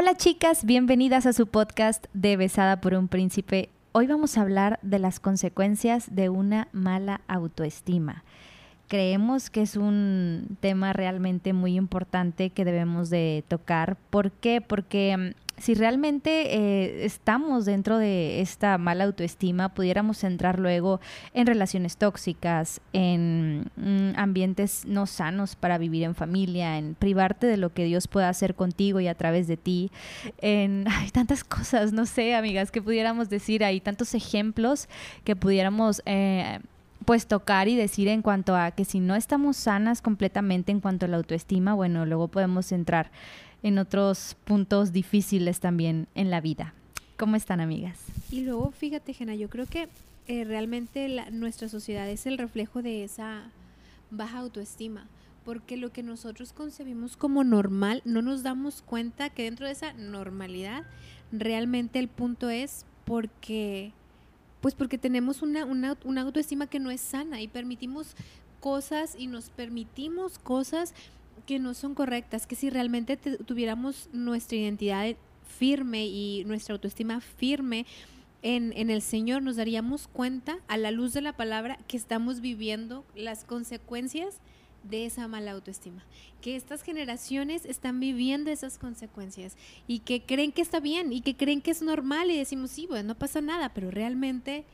Hola chicas, bienvenidas a su podcast de Besada por un Príncipe. Hoy vamos a hablar de las consecuencias de una mala autoestima. Creemos que es un tema realmente muy importante que debemos de tocar. ¿Por qué? Porque mm, si realmente eh, estamos dentro de esta mala autoestima, pudiéramos entrar luego en relaciones tóxicas, en mm, ambientes no sanos para vivir en familia, en privarte de lo que Dios pueda hacer contigo y a través de ti, en hay tantas cosas, no sé, amigas, que pudiéramos decir, hay tantos ejemplos que pudiéramos... Eh, pues tocar y decir en cuanto a que si no estamos sanas completamente en cuanto a la autoestima, bueno, luego podemos entrar en otros puntos difíciles también en la vida. ¿Cómo están, amigas? Y luego, fíjate, Jena, yo creo que eh, realmente nuestra sociedad es el reflejo de esa baja autoestima, porque lo que nosotros concebimos como normal, no nos damos cuenta que dentro de esa normalidad, realmente el punto es porque, pues porque tenemos una, una, una autoestima que no es sana y permitimos cosas y nos permitimos cosas que no son correctas, que si realmente tuviéramos nuestra identidad firme y nuestra autoestima firme en, en, el Señor, nos daríamos cuenta a la luz de la palabra que estamos viviendo las consecuencias de esa mala autoestima, que estas generaciones están viviendo esas consecuencias y que creen que está bien y que creen que es normal y decimos, sí, bueno, no pasa nada, pero realmente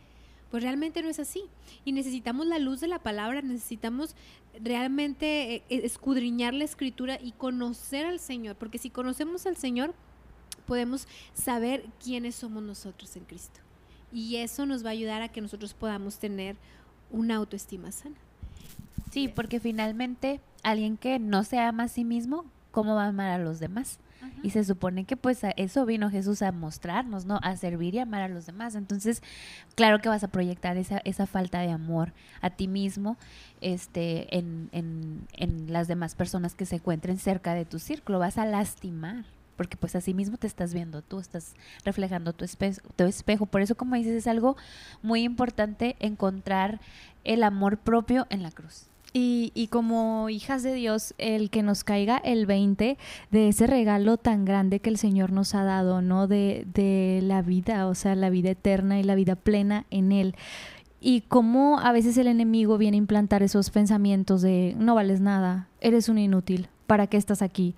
pues realmente no es así. Y necesitamos la luz de la palabra, necesitamos realmente eh, eh, escudriñar la escritura y conocer al Señor, porque si conocemos al Señor, podemos saber quiénes somos nosotros en Cristo. Y eso nos va a ayudar a que nosotros podamos tener una autoestima sana. Sí, porque finalmente alguien que no se ama a sí mismo, ¿cómo va a amar a los demás? Y se supone que pues a eso vino Jesús a mostrarnos, ¿no? A servir y amar a los demás. Entonces, claro que vas a proyectar esa, esa falta de amor a ti mismo este, en, en, en las demás personas que se encuentren cerca de tu círculo. Vas a lastimar porque pues así mismo te estás viendo, tú estás reflejando tu, tu espejo. Por eso, como dices, es algo muy importante encontrar el amor propio en la cruz. Y, y, como hijas de Dios, el que nos caiga el 20 de ese regalo tan grande que el Señor nos ha dado, ¿no? De, de la vida, o sea, la vida eterna y la vida plena en Él. Y cómo a veces el enemigo viene a implantar esos pensamientos de no vales nada, eres un inútil, ¿para qué estás aquí?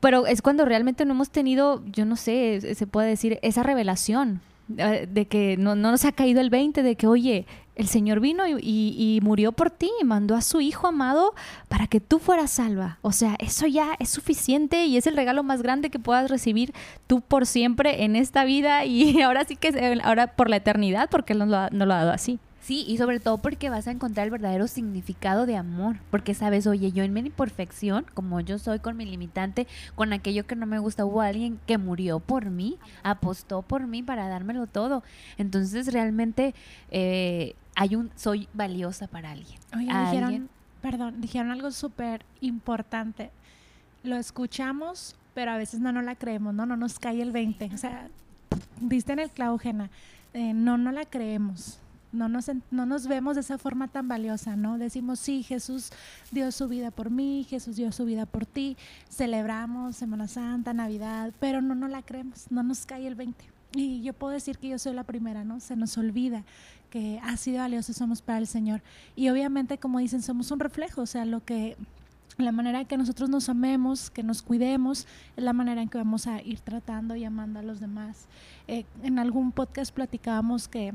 Pero es cuando realmente no hemos tenido, yo no sé, se puede decir, esa revelación de que no, no, nos ha caído el 20 de que, oye, el Señor vino y, y, murió por ti, mandó a su Hijo amado para que tú fueras salva. O sea, eso ya es suficiente y es el regalo más grande que puedas recibir tú por siempre en esta vida y ahora sí que ahora por la eternidad, porque Él lo ha, no lo ha dado así. Sí, y sobre todo porque vas a encontrar el verdadero significado de amor, porque sabes, oye, yo en mi imperfección, como yo soy con mi limitante, con aquello que no me gusta, hubo alguien que murió por mí, apostó por mí para dármelo todo. Entonces realmente eh, hay un, soy valiosa para alguien. Oye, dijeron, perdón, dijeron algo súper importante. Lo escuchamos, pero a veces no nos la creemos, no, no nos cae el 20. O sea, diste en el clavo, Jena. Eh, no, no la creemos no nos, no nos vemos de esa forma tan valiosa, ¿no? Decimos, sí, Jesús dio su vida por mí, Jesús dio su vida por ti, celebramos Semana Santa, Navidad, pero no nos la creemos, no nos cae el 20. Y yo puedo decir que yo soy la primera, ¿no? Se nos olvida que ha sido valioso somos para el Señor. Y obviamente, como dicen, somos un reflejo, o sea, lo que la manera en que nosotros nos amemos, que nos cuidemos, es la manera en que vamos a ir tratando y amando a los demás. Eh, en algún podcast platicábamos que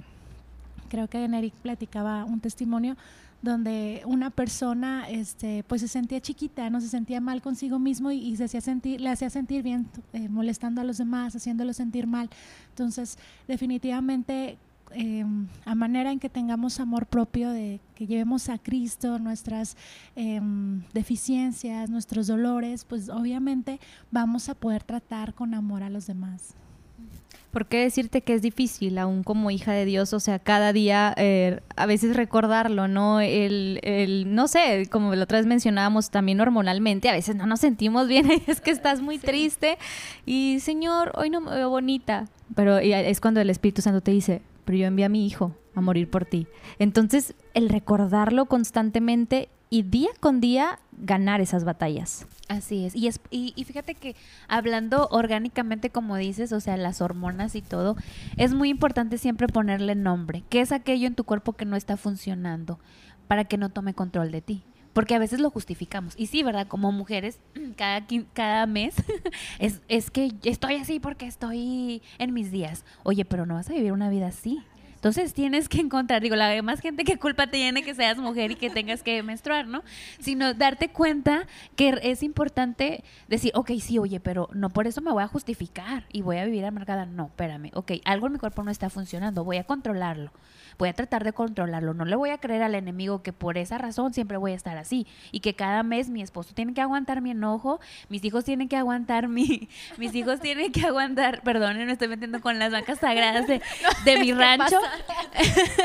creo que Eric platicaba un testimonio donde una persona este, pues se sentía chiquita, no se sentía mal consigo mismo y, se hacía sentir, le hacía sentir bien eh, molestando a los demás, haciéndolo sentir mal. Entonces, definitivamente em, a manera en que tengamos amor propio, de que llevemos a Cristo nuestras em, deficiencias, nuestros dolores, pues obviamente vamos a poder tratar con amor a los demás. ¿Por qué decirte que es difícil, aún como hija de Dios? O sea, cada día, eh, a veces recordarlo, ¿no? El, el, no sé, como la otra vez mencionábamos, también hormonalmente, a veces no nos sentimos bien, es que estás muy triste y, Señor, hoy no me veo bonita. Pero es cuando el Espíritu Santo te dice, pero yo envié a mi hijo a morir por ti. Entonces, el recordarlo constantemente y día con día ganar esas batallas. Así es. Y, es y, y, fíjate que hablando orgánicamente, como dices, o sea, las hormonas y todo, es muy importante siempre ponerle nombre. ¿Qué es aquello en tu cuerpo que no está funcionando para que no tome control de ti? Porque a veces lo justificamos. Y sí, ¿verdad? Como mujeres, cada, cada mes es, es que estoy así porque estoy en mis días. Oye, pero no vas a vivir una vida así. Entonces tienes que encontrar, digo, la más gente que culpa tiene que seas mujer y que tengas que menstruar, ¿no? Sino darte cuenta que es importante decir, ok, sí, oye, pero no por eso me voy a justificar y voy a vivir amargada. No, espérame, ok, algo en mi cuerpo no está funcionando, voy a controlarlo voy a tratar de controlarlo. No le voy a creer al enemigo que por esa razón siempre voy a estar así y que cada mes mi esposo tiene que aguantar mi enojo, mis hijos tienen que aguantar mi, mis hijos tienen que aguantar, perdón, me estoy metiendo con las vacas sagradas de, mi rancho.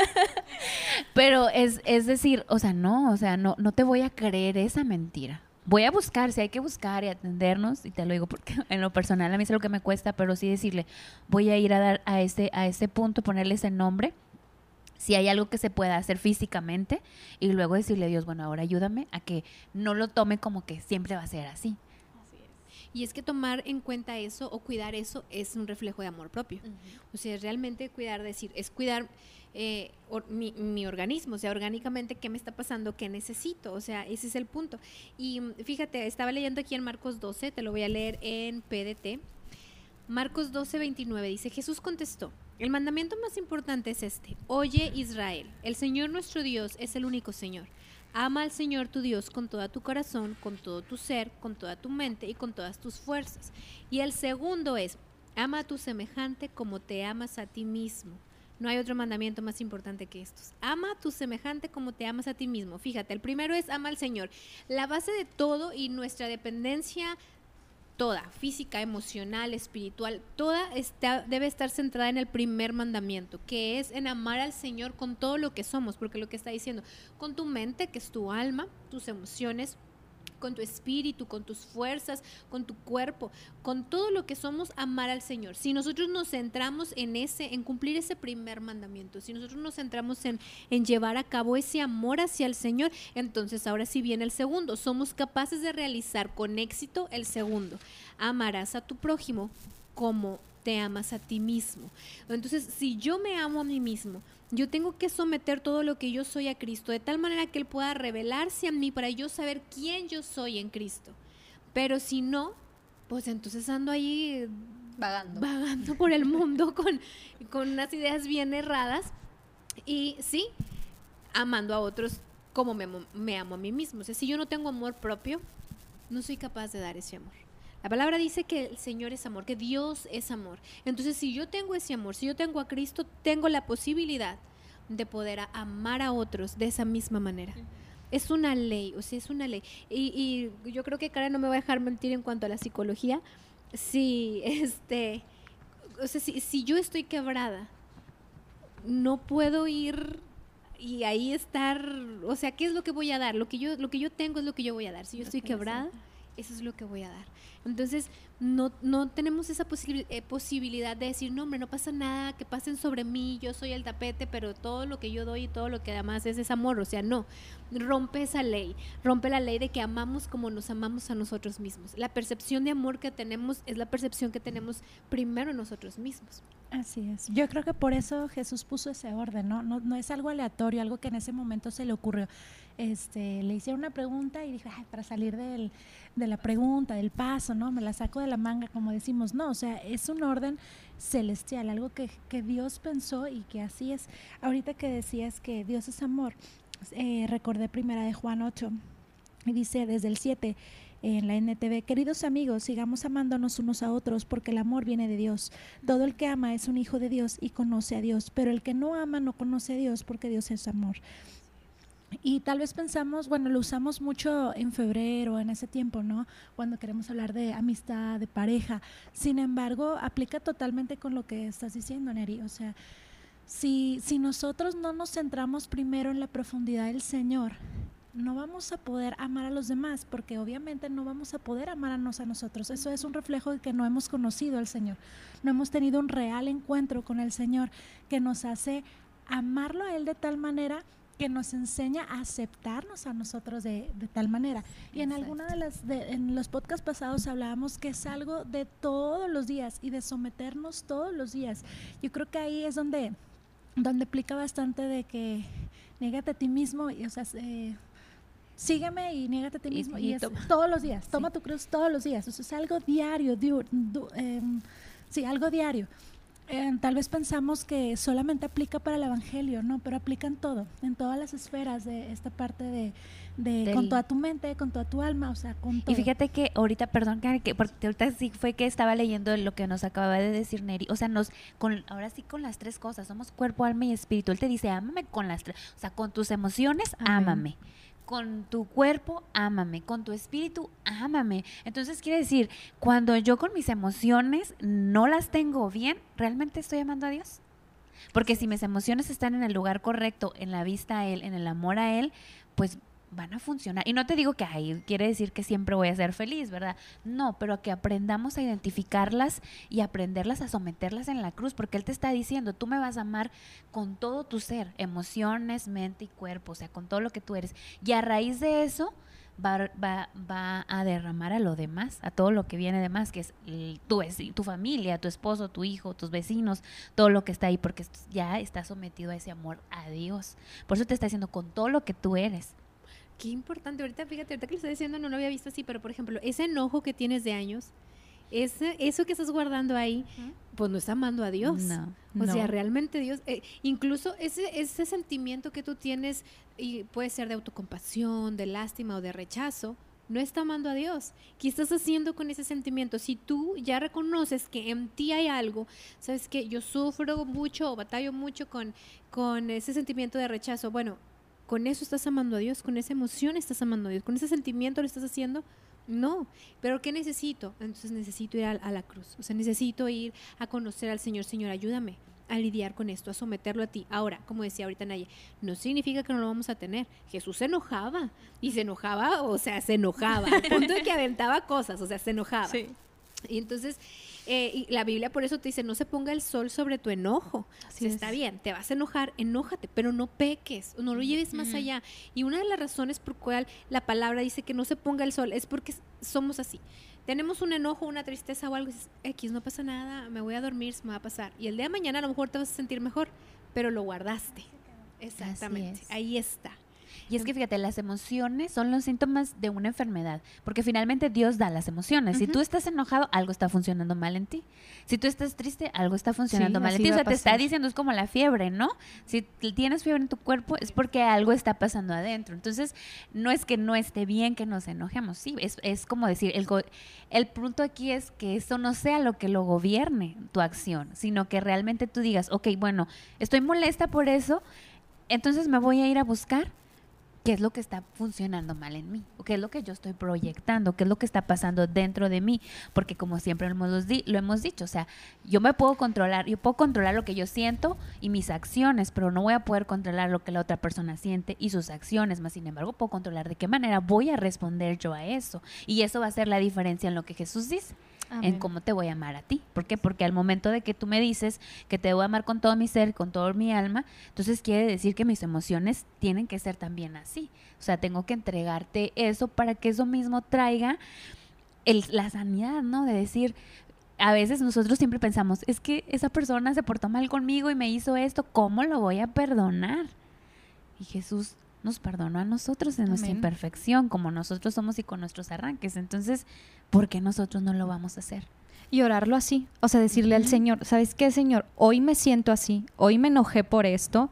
Pero es, es decir, o sea, no, o sea, no, no te voy a creer esa mentira voy a buscar, si hay que buscar y atendernos, y te lo digo porque en lo personal a mí es lo que me cuesta, pero sí decirle, voy a ir a dar a ese, a ese punto, ponerle ese nombre si hay algo que se pueda hacer físicamente y luego decirle a Dios, bueno, ahora ayúdame a que no lo tome como que siempre va a ser así. Así es. Y es que tomar en cuenta eso o cuidar eso es un reflejo de amor propio. O sea, realmente cuidar, decir, es cuidar eh, mi, mi, organismo, o sea, orgánicamente, ¿qué me está pasando? ¿Qué necesito? O sea, ese es el punto. Y mm, fíjate, estaba leyendo aquí en Marcos 12, te lo voy a leer en PDT. Marcos 12, 29 dice, Jesús contestó, el mandamiento más importante es este. Oye Israel, el Señor nuestro Dios es el único Señor. Ama al Señor tu Dios con todo tu corazón, con todo tu ser, con toda tu mente y con todas tus fuerzas. Y el segundo es, ama a tu semejante como te amas a ti mismo. No hay otro mandamiento más importante que estos. Ama a tu semejante como te amas a ti mismo. Fíjate, el primero es ama al Señor. La base de todo y nuestra dependencia toda, física, emocional, espiritual, toda está, debe estar centrada en el primer mandamiento, que es en amar al Señor con todo lo que somos, porque lo que está diciendo, con tu mente, que es tu alma, tus emociones, con tu espíritu, con tus fuerzas, con tu cuerpo, con todo lo que somos, amar al Señor. Si nosotros nos centramos en ese, en cumplir ese primer mandamiento, si nosotros nos centramos en, en llevar a cabo ese amor hacia el Señor, entonces ahora sí viene el segundo. Somos capaces de realizar con éxito el segundo. Amarás a tu prójimo como te amas a ti mismo. Entonces, si yo me amo a mí mismo, yo tengo que someter todo lo que yo soy a Cristo, de tal manera que Él pueda revelarse a mí para yo saber quién yo soy en Cristo. Pero si no, pues entonces ando ahí vagando, vagando por el mundo con, con unas ideas bien erradas y sí, amando a otros como me, me amo a mí mismo. O sea, si yo no tengo amor propio, no soy capaz de dar ese amor. La palabra dice que el Señor es amor, que Dios es amor. Entonces, si yo tengo ese amor, si yo tengo a Cristo, tengo la posibilidad de poder amar a otros de esa misma manera. Es una ley, o sea, es una ley. Y, yo creo que Karen no me va a dejar mentir en cuanto a la psicología. Si, este, o sea, si, si yo estoy quebrada, no puedo ir y ahí estar, o sea, ¿qué es lo que voy a dar? Lo que yo, lo que yo tengo es lo que yo voy a dar. Si yo estoy quebrada, eso es lo que voy a dar. Entonces, no, no tenemos esa eh, posibilidad de decir, no, hombre, no pasa nada, que pasen sobre mí, yo soy el tapete, pero todo lo que yo doy y todo lo que además es es amor. O sea, no, rompe esa ley, rompe la ley de que amamos como nos amamos a nosotros mismos. La percepción de amor que tenemos es la percepción que tenemos primero nosotros mismos. Así es. Yo creo que por eso Jesús puso ese orden, ¿no? No, no es algo aleatorio, algo que en ese momento se le ocurrió. Este, le hicieron una pregunta y dije, para salir del, de la pregunta, del paso, ¿no? Me la saco de la manga, como decimos. No, o sea, es un orden celestial, algo que, que Dios pensó y que así es. Ahorita que decías que Dios es amor, eh, recordé primera de Juan 8 y dice desde el 7 en la NTV, queridos amigos, sigamos amándonos unos a otros porque el amor viene de Dios. Todo el que ama es un hijo de Dios y conoce a Dios, pero el que no ama no conoce a Dios porque Dios es amor. Y tal vez pensamos, bueno, lo usamos mucho en febrero, en ese tiempo, ¿no? Cuando queremos hablar de amistad, de pareja. Sin embargo, aplica totalmente con lo que estás diciendo, Neri. O sea, si, si nosotros no nos centramos primero en la profundidad del Señor, no vamos a poder amar a los demás, porque obviamente no vamos a poder amarnos a nosotros. Eso es un reflejo de que no hemos conocido al Señor, no hemos tenido un real encuentro con el Señor que nos hace amarlo a Él de tal manera que nos enseña a aceptarnos a nosotros de, tal manera. Y en alguna de las, en los podcasts pasados hablábamos que es algo de todos los días y de someternos todos los días. Yo creo que ahí es donde, donde explica bastante de que négate a ti mismo, y, o sea, eh, sígueme y niégate a ti mismo. Y, todos los días, toma tu cruz todos los días. Eso es algo diario, em, sí, algo diario. Em, tal vez pensamos que solamente aplica para el Evangelio, ¿no? Pero aplica en todo, en todas las esferas de esta parte de, de con toda tu mente, con toda tu alma, o sea, con todo. Y fíjate que ahorita, perdón, que porque ahorita sí fue que estaba leyendo lo que nos acababa de decir Neri, o sea, nos, con, ahora sí con las tres cosas, somos cuerpo, alma y espíritu. Él te dice, ámame con las tres, o sea, con tus emociones, ámame con tu cuerpo, ámame, con tu espíritu, ámame. Entonces quiere decir, cuando yo con mis emociones no las tengo bien, ¿realmente estoy amando a Dios? Porque si mis emociones están en el lugar correcto, en la vista a Él, en el amor a Él, pues van a funcionar. Y no te digo que ahí quiere decir que siempre voy a ser feliz, ¿verdad? No, pero que aprendamos a identificarlas y aprenderlas a someterlas en la cruz, porque Él te está diciendo, tú me vas a amar con todo tu ser, emociones, mente y cuerpo, o sea, con todo lo que tú eres. Y a raíz de eso... Va, va, va a derramar a lo demás, a todo lo que viene de más, que es tu, tu familia, tu esposo, tu hijo, tus vecinos, todo lo que está ahí, porque ya está sometido a ese amor a Dios. Por eso te está diciendo con todo lo que tú eres. Qué importante. Ahorita, fíjate, ahorita que lo estoy diciendo no lo había visto así, pero por ejemplo, ese enojo que tienes de años, ese, eso que estás guardando ahí, pues no está amando a Dios. No, o sea, realmente Dios, eh, incluso ese, ese sentimiento que tú tienes, y puede ser de autocompasión, de lástima o de rechazo, no está amando a Dios. ¿Qué estás haciendo con ese sentimiento? Si tú ya reconoces que en ti hay algo, sabes que yo sufro mucho o batallo mucho con, con ese sentimiento de rechazo, bueno, ¿Con eso estás amando a Dios? ¿Con esa emoción estás amando a Dios? ¿Con ese sentimiento lo estás haciendo? No, pero ¿qué necesito? Entonces necesito ir a, la cruz, o sea, necesito ir a conocer al Señor, Señor, ayúdame a lidiar con esto, a someterlo a ti. Ahora, como decía ahorita Naye, no significa que no lo vamos a tener. Jesús se enojaba y se enojaba, o sea, se enojaba, al punto de que aventaba cosas, o sea, se enojaba. Sí. Y entonces, eh, y la Biblia por eso te dice, no se ponga el sol sobre tu enojo. Así está bien, te vas a enojar, enójate, pero no peques, no lo lleves más allá. Y una de las razones por cual la palabra dice que no se ponga el sol es porque somos así. Tenemos un enojo, una tristeza o algo, y dices, X, no pasa nada, me voy a dormir, se me va a pasar. Y el día de mañana a lo mejor te vas a sentir mejor, pero lo guardaste. Exactamente, ahí está. Y es que fíjate, las emociones son los síntomas de una enfermedad, porque finalmente Dios da las emociones. Si tú estás enojado, algo está funcionando mal en ti. Si tú estás triste, algo está funcionando mal en ti. O sea, te está diciendo, es como la fiebre, ¿no? Si tienes fiebre en tu cuerpo, es porque algo está pasando adentro. Entonces, no es que no esté bien que nos enojemos, sí, es, es como decir, el, el punto aquí es que eso no sea lo que lo gobierne tu acción, sino que realmente tú digas, ok, bueno, estoy molesta por eso, entonces me voy a ir a buscar qué es lo que está funcionando mal en mí, o qué es lo que yo estoy proyectando, qué es lo que está pasando dentro de mí, porque como siempre hemos, lo hemos dicho, o sea, yo me puedo controlar, yo puedo controlar lo que yo siento y mis acciones, pero no voy a poder controlar lo que la otra persona siente y sus acciones, más sin embargo puedo controlar de qué manera voy a responder yo a eso, y eso va a ser la diferencia en lo que Jesús dice en cómo te voy a amar a ti. ¿Por qué? Porque al momento de que tú me dices que te voy a amar con todo mi ser, con todo mi alma, entonces quiere decir que mis emociones tienen que ser también así. O sea, tengo que entregarte eso para que eso mismo traiga el, la sanidad, ¿no? De decir, a veces nosotros siempre pensamos, es que esa persona se portó mal conmigo y me hizo esto, ¿cómo lo voy a perdonar? Y Jesús nos perdonó a nosotros en nuestra imperfección, como nosotros somos y con nuestros arranques. Entonces, ¿por qué nosotros no lo vamos a hacer? Y orarlo así, o sea, decirle al Señor, ¿sabes qué, Señor? Hoy me siento así, hoy me enojé por esto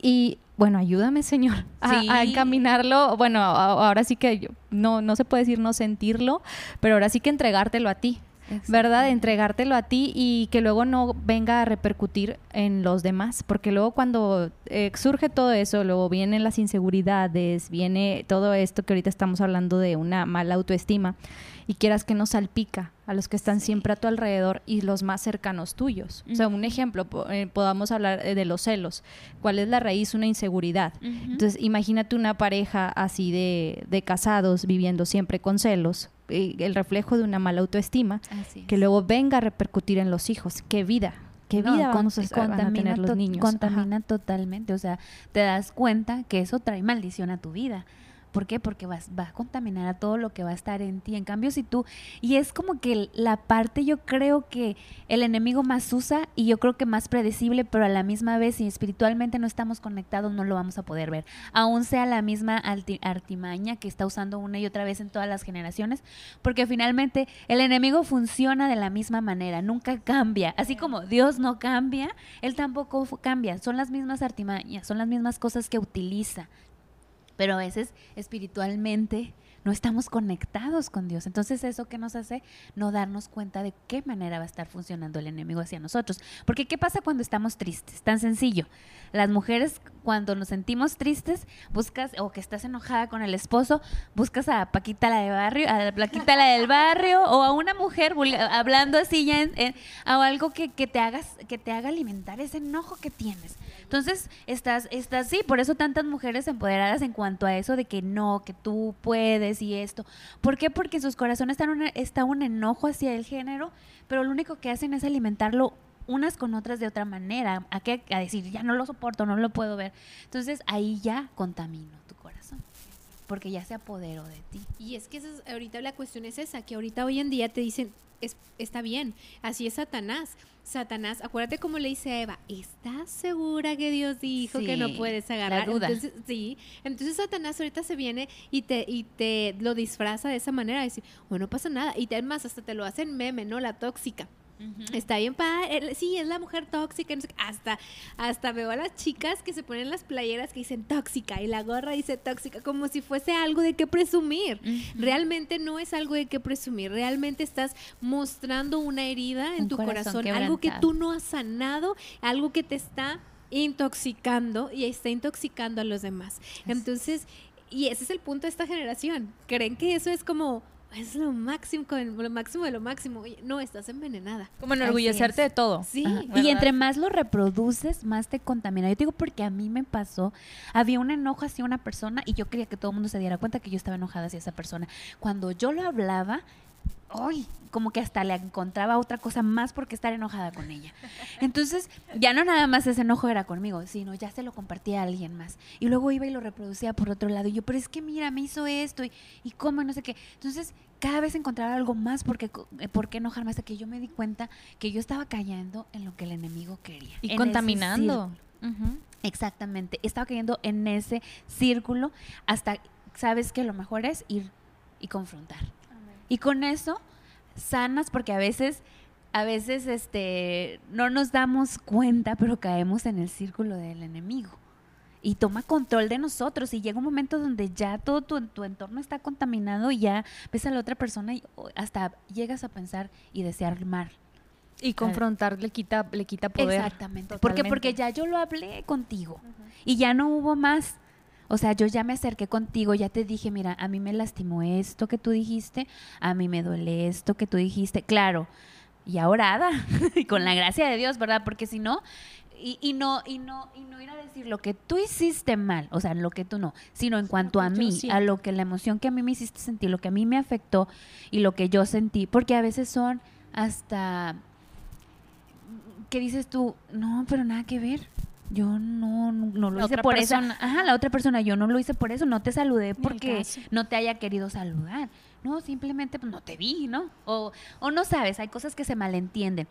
y bueno, ayúdame, Señor, a, encaminarlo. Bueno, ahora sí que no, no se puede decir no sentirlo, pero ahora sí que entregártelo a ti. ¿Verdad? Entregártelo a ti y que luego no venga a repercutir en los demás, porque luego cuando eh, surge todo eso, luego vienen las inseguridades, viene todo esto que ahorita estamos hablando de una mala autoestima y quieras que no salpica a los que están siempre a tu alrededor y los más cercanos tuyos. O sea, un ejemplo, eh, podamos hablar eh, de los celos. ¿Cuál es la raíz? Una inseguridad. Entonces, imagínate una pareja así de, de casados viviendo siempre con celos, el reflejo de una mala autoestima, que luego venga a repercutir en los hijos. Qué vida, ¿qué vida vamos a, contamina tener los niños? Contamina totalmente, o sea, te das cuenta que eso trae maldición a tu vida. ¿Por qué? Porque vas, va a contaminar a todo lo que va a estar en ti. En cambio, si tú, y es como que la parte yo creo que el enemigo más usa y yo creo que más predecible, pero a la misma vez si espiritualmente no estamos conectados no lo vamos a poder ver. Aún sea la misma artimaña que está usando una y otra vez en todas las generaciones, porque finalmente el enemigo funciona de la misma manera, nunca cambia. Así como Dios no cambia, Él tampoco cambia. Son las mismas artimañas, son las mismas cosas que utiliza pero a veces espiritualmente no estamos conectados con Dios. Entonces, ¿eso qué nos hace? No darnos cuenta de qué manera va a estar funcionando el enemigo hacia nosotros. Porque, ¿qué pasa cuando estamos tristes? Tan sencillo. Las mujeres, cuando nos sentimos tristes, buscas, o que estás enojada con el esposo, buscas a Paquita la de barrio, a Paquita la del barrio, o a una mujer hablando así ya, en, algo que, que, te hagas, que te haga alimentar ese enojo que tienes. Entonces, estás, estás, sí, por eso tantas mujeres empoderadas en cuanto a eso de que no, que tú puedes y esto. ¿Por qué? Porque en sus corazones está un, está un enojo hacia el género, pero lo único que hacen es alimentarlo unas con otras de otra manera, a, qué? a decir, ya no lo soporto, no lo puedo ver. Entonces, ahí ya contamino tu porque ya se apoderó de ti. Y es que ahorita la cuestión es esa, que ahorita hoy en día te dicen, está bien, así es Satanás. Satanás, acuérdate cómo le dice a Eva, ¿estás segura que Dios dijo que no puedes agarrar? La duda. Entonces, sí, entonces Satanás ahorita se viene y te, y te lo disfraza de esa manera, decir, bueno, no pasa nada, y además hasta te lo hacen meme, ¿no? La tóxica. Está bien padre. Sí, es la mujer tóxica. hasta, hasta veo a las chicas que se ponen las playeras que dicen tóxica y la gorra dice tóxica, como si fuese algo de qué presumir. Realmente no es algo de qué presumir. Realmente estás mostrando una herida en tu corazón, algo que tú no has sanado, algo que te está intoxicando y está intoxicando a los demás. Entonces, y ese es el punto de esta generación. Creen que eso es como es lo máximo, lo máximo de lo máximo. no, estás envenenada. Como enorgullecerte de todo. Sí. Y entre más lo reproduces, más te contamina. Yo digo porque a mí me pasó, había un enojo hacia una persona y yo quería que todo el mundo se diera cuenta que yo estaba enojada hacia esa persona. Cuando yo lo hablaba, ¡ay! Como que hasta le encontraba otra cosa más porque estar enojada con ella. Entonces, ya no nada más ese enojo era conmigo, sino ya se lo compartía a alguien más. Y luego iba y lo reproducía por otro lado. Y yo, pero es que mira, me hizo esto y, y cómo, no sé qué. Entonces, cada vez encontraba algo más porque, eh, por qué enojarme hasta que yo me di cuenta que yo estaba cayendo en lo que el enemigo quería. Y contaminando. Exactamente. Estaba cayendo en ese círculo hasta, ¿sabes que Lo mejor es ir y confrontar. Y con eso sanas porque a veces a veces este no nos damos cuenta, pero caemos en el círculo del enemigo. Y toma control de nosotros y llega un momento donde ya todo tu, tu entorno está contaminado y ya ves a la otra persona y hasta llegas a pensar y desear mal. Y confrontar le quita, le quita poder. Exactamente. Porque, porque ya yo lo hablé contigo y ya no hubo más. O sea, yo ya me acerqué contigo, ya te dije, mira, a mí me lastimó esto que tú dijiste, a mí me duele esto que tú dijiste. Claro, y ahora y con la gracia de Dios, ¿verdad? Porque si no, y, y, no, y no, y no ir a decir lo que tú hiciste mal, o sea, lo que tú no, sino en cuanto a mí, a lo que la emoción que a mí me hiciste sentir, lo que a mí me afectó y lo que yo sentí, porque a veces son hasta que dices tú, no, pero nada que ver yo no, no, lo hice por eso. Ajá, la otra persona, yo no lo hice por eso, no te saludé porque no te haya querido saludar. No, simplemente pues, no te vi, ¿no? O, o no sabes, hay cosas que se malentienden.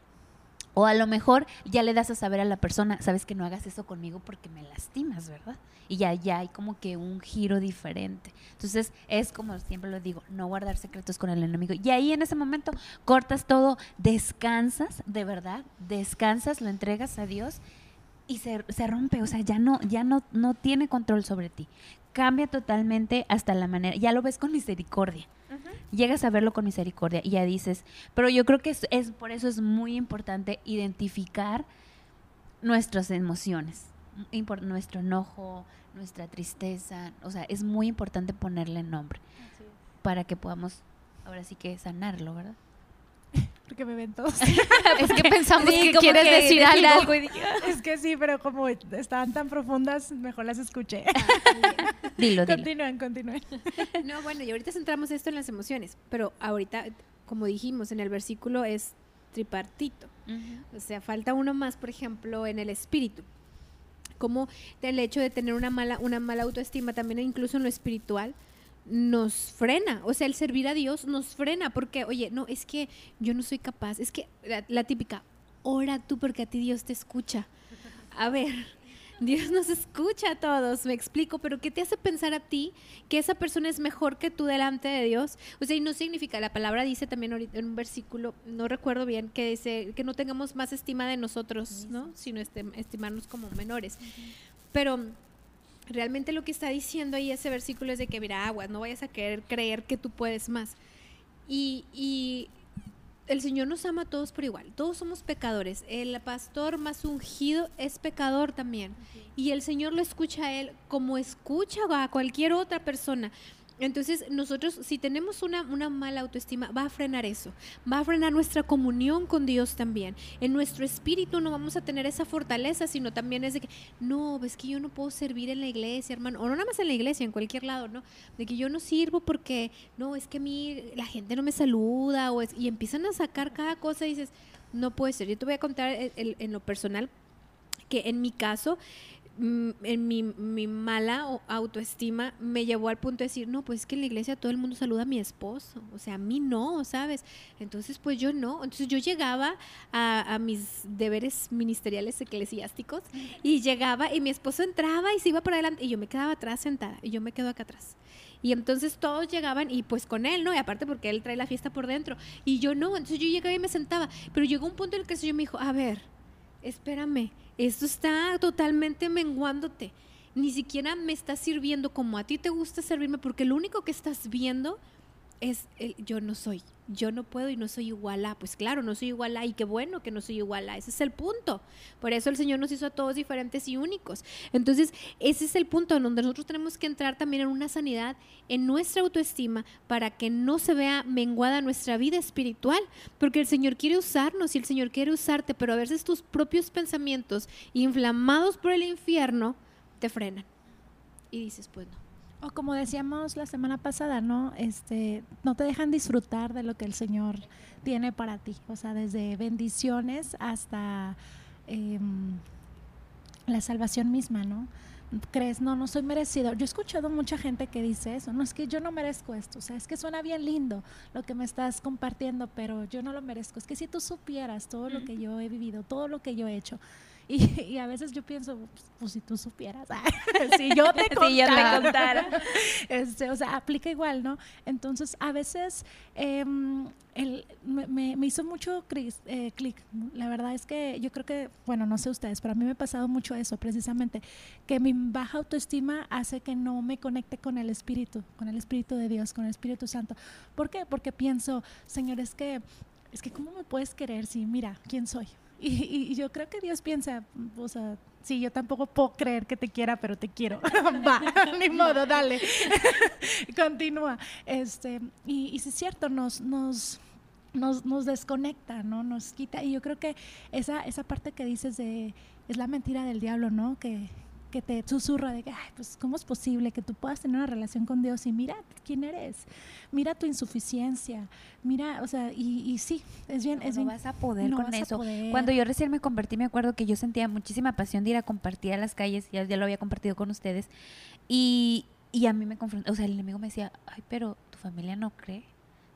O a lo mejor ya le das a saber a la persona, sabes que no hagas eso conmigo porque me lastimas, ¿verdad? Y ya, ya hay como que un giro diferente. Entonces es como siempre lo digo, no guardar secretos con el enemigo. Y ahí en ese momento cortas todo, descansas, de verdad, descansas, lo entregas a Dios y se, se, rompe, o sea, ya no, ya no, no tiene control sobre ti. Cambia totalmente hasta la manera, ya lo ves con misericordia. Llegas a verlo con misericordia y ya dices, pero yo creo que es, es, por eso es muy importante identificar nuestras emociones, nuestro enojo, nuestra tristeza, o sea, es muy importante ponerle nombre para que podamos ahora sí que sanarlo, ¿verdad? Porque me ven todos. es que pensamos que quieres decir, algo. ah". es que sí, pero como estaban tan profundas, mejor las escuché. dilo, dilo. Continúen, continúen. No, bueno, y ahorita centramos esto en las emociones, pero ahorita, como dijimos en el versículo, es tripartito. O sea, falta uno más, por ejemplo, en el espíritu. Como el hecho de tener una mala, una mala autoestima, también incluso en lo espiritual, nos frena. O sea, el servir a Dios nos frena porque, oye, no, es que yo no soy capaz. Es que la típica, ora tú porque a ti Dios te escucha. A ver, Dios nos escucha a todos, me explico, pero ¿qué te hace pensar a ti que esa persona es mejor que tú delante de Dios? O sea, y no significa, la palabra dice también en un versículo, no recuerdo bien, que dice que no tengamos más estima de nosotros, ¿no? Sino este, estimarnos como menores. Pero realmente lo que está diciendo ahí ese versículo es de que, mira, agua, no vayas a querer creer que tú puedes más. Y, y el Señor nos ama a todos por igual. Todos somos pecadores. El pastor más ungido es pecador también. Y el Señor lo escucha a él como escucha a cualquier otra persona. Entonces, nosotros, si tenemos una, una, mala autoestima, va a frenar eso, va a frenar nuestra comunión con Dios también. En nuestro espíritu no vamos a tener esa fortaleza, sino también es de que, no, ves que yo no puedo servir en la iglesia, hermano, o no nada más en la iglesia, en cualquier lado, ¿no? De que yo no sirvo porque, no, es que a la gente no me saluda, o es, y empiezan a sacar cada cosa y dices, no puede ser. Yo te voy a contar en lo personal que en mi caso, en mi, mi, mala autoestima me llevó al punto de decir, no, pues es que en la iglesia todo el mundo saluda a mi esposo, o sea, a mí no, ¿sabes? Entonces, pues yo no. Entonces yo llegaba a, a mis deberes ministeriales eclesiásticos y llegaba y mi esposo entraba y se iba para adelante y yo me quedaba atrás sentada y yo me quedo acá atrás. Y entonces todos llegaban y pues con él, ¿no? Y aparte porque él trae la fiesta por dentro. Y yo no, entonces yo llegaba y me sentaba. Pero llegó un punto en el que el Señor me dijo, a ver, espérame, esto está totalmente menguándote. Ni siquiera me está sirviendo como a ti te gusta servirme, porque lo único que estás viendo es el yo no soy, yo no puedo y no soy igual a. Pues claro, no soy igual a y qué bueno que no soy igual a. Ese es el punto. Por eso el Señor nos hizo a todos diferentes y únicos. Entonces, ese es el punto en donde nosotros tenemos que entrar también en una sanidad en nuestra autoestima para que no se vea menguada nuestra vida espiritual. Porque el Señor quiere usarnos y el Señor quiere usarte, pero a veces tus propios pensamientos inflamados por el infierno te frenan. Y dices, pues no o como decíamos la semana pasada, ¿no? Este, no te dejan disfrutar de lo que el Señor tiene para ti. O sea, desde bendiciones hasta em, la salvación misma, ¿no? crees, no, no soy merecido. Yo he escuchado mucha gente que dice eso, no es que yo no merezco esto, o sea, es que suena bien lindo lo que me estás compartiendo, pero yo no lo merezco. Es que si tú supieras todo lo que yo he vivido, todo lo que yo he hecho, y, a veces yo pienso, pues, pues si tú supieras, si yo te contara, este, o sea, aplica igual, ¿no? Entonces, a veces em, me, hizo mucho eh, clic. La verdad es que yo creo que, bueno, no sé ustedes, pero a mí me ha pasado mucho eso, precisamente, que mi baja autoestima hace que no me conecte con el Espíritu, con el Espíritu de Dios, con el Espíritu Santo. ¿Por qué? Porque pienso, Señor, es que, es que ¿cómo me puedes querer si, mira, quién soy? Y, yo creo que Dios piensa, o sea, sí, yo tampoco puedo creer que te quiera, pero te quiero. Va, ni modo, dale. Continúa. Este, y, y si es cierto, nos, nos, nos, nos, desconecta, ¿no? Nos quita. Y yo creo que esa, esa parte que dices de, es la mentira del diablo, ¿no? Que, que te susurra de que, ay, pues, ¿cómo es posible que tú puedas tener una relación con Dios y mira quién eres? Mira tu insuficiencia, mira, o sea, y, sí, es bien, es no vas a poder con eso. Cuando yo recién me convertí, me acuerdo que yo sentía muchísima pasión de ir a compartir a las calles, ya, ya lo había compartido con ustedes, y, y a mí me confrontó, o sea, el enemigo me decía, ay, pero tu familia no cree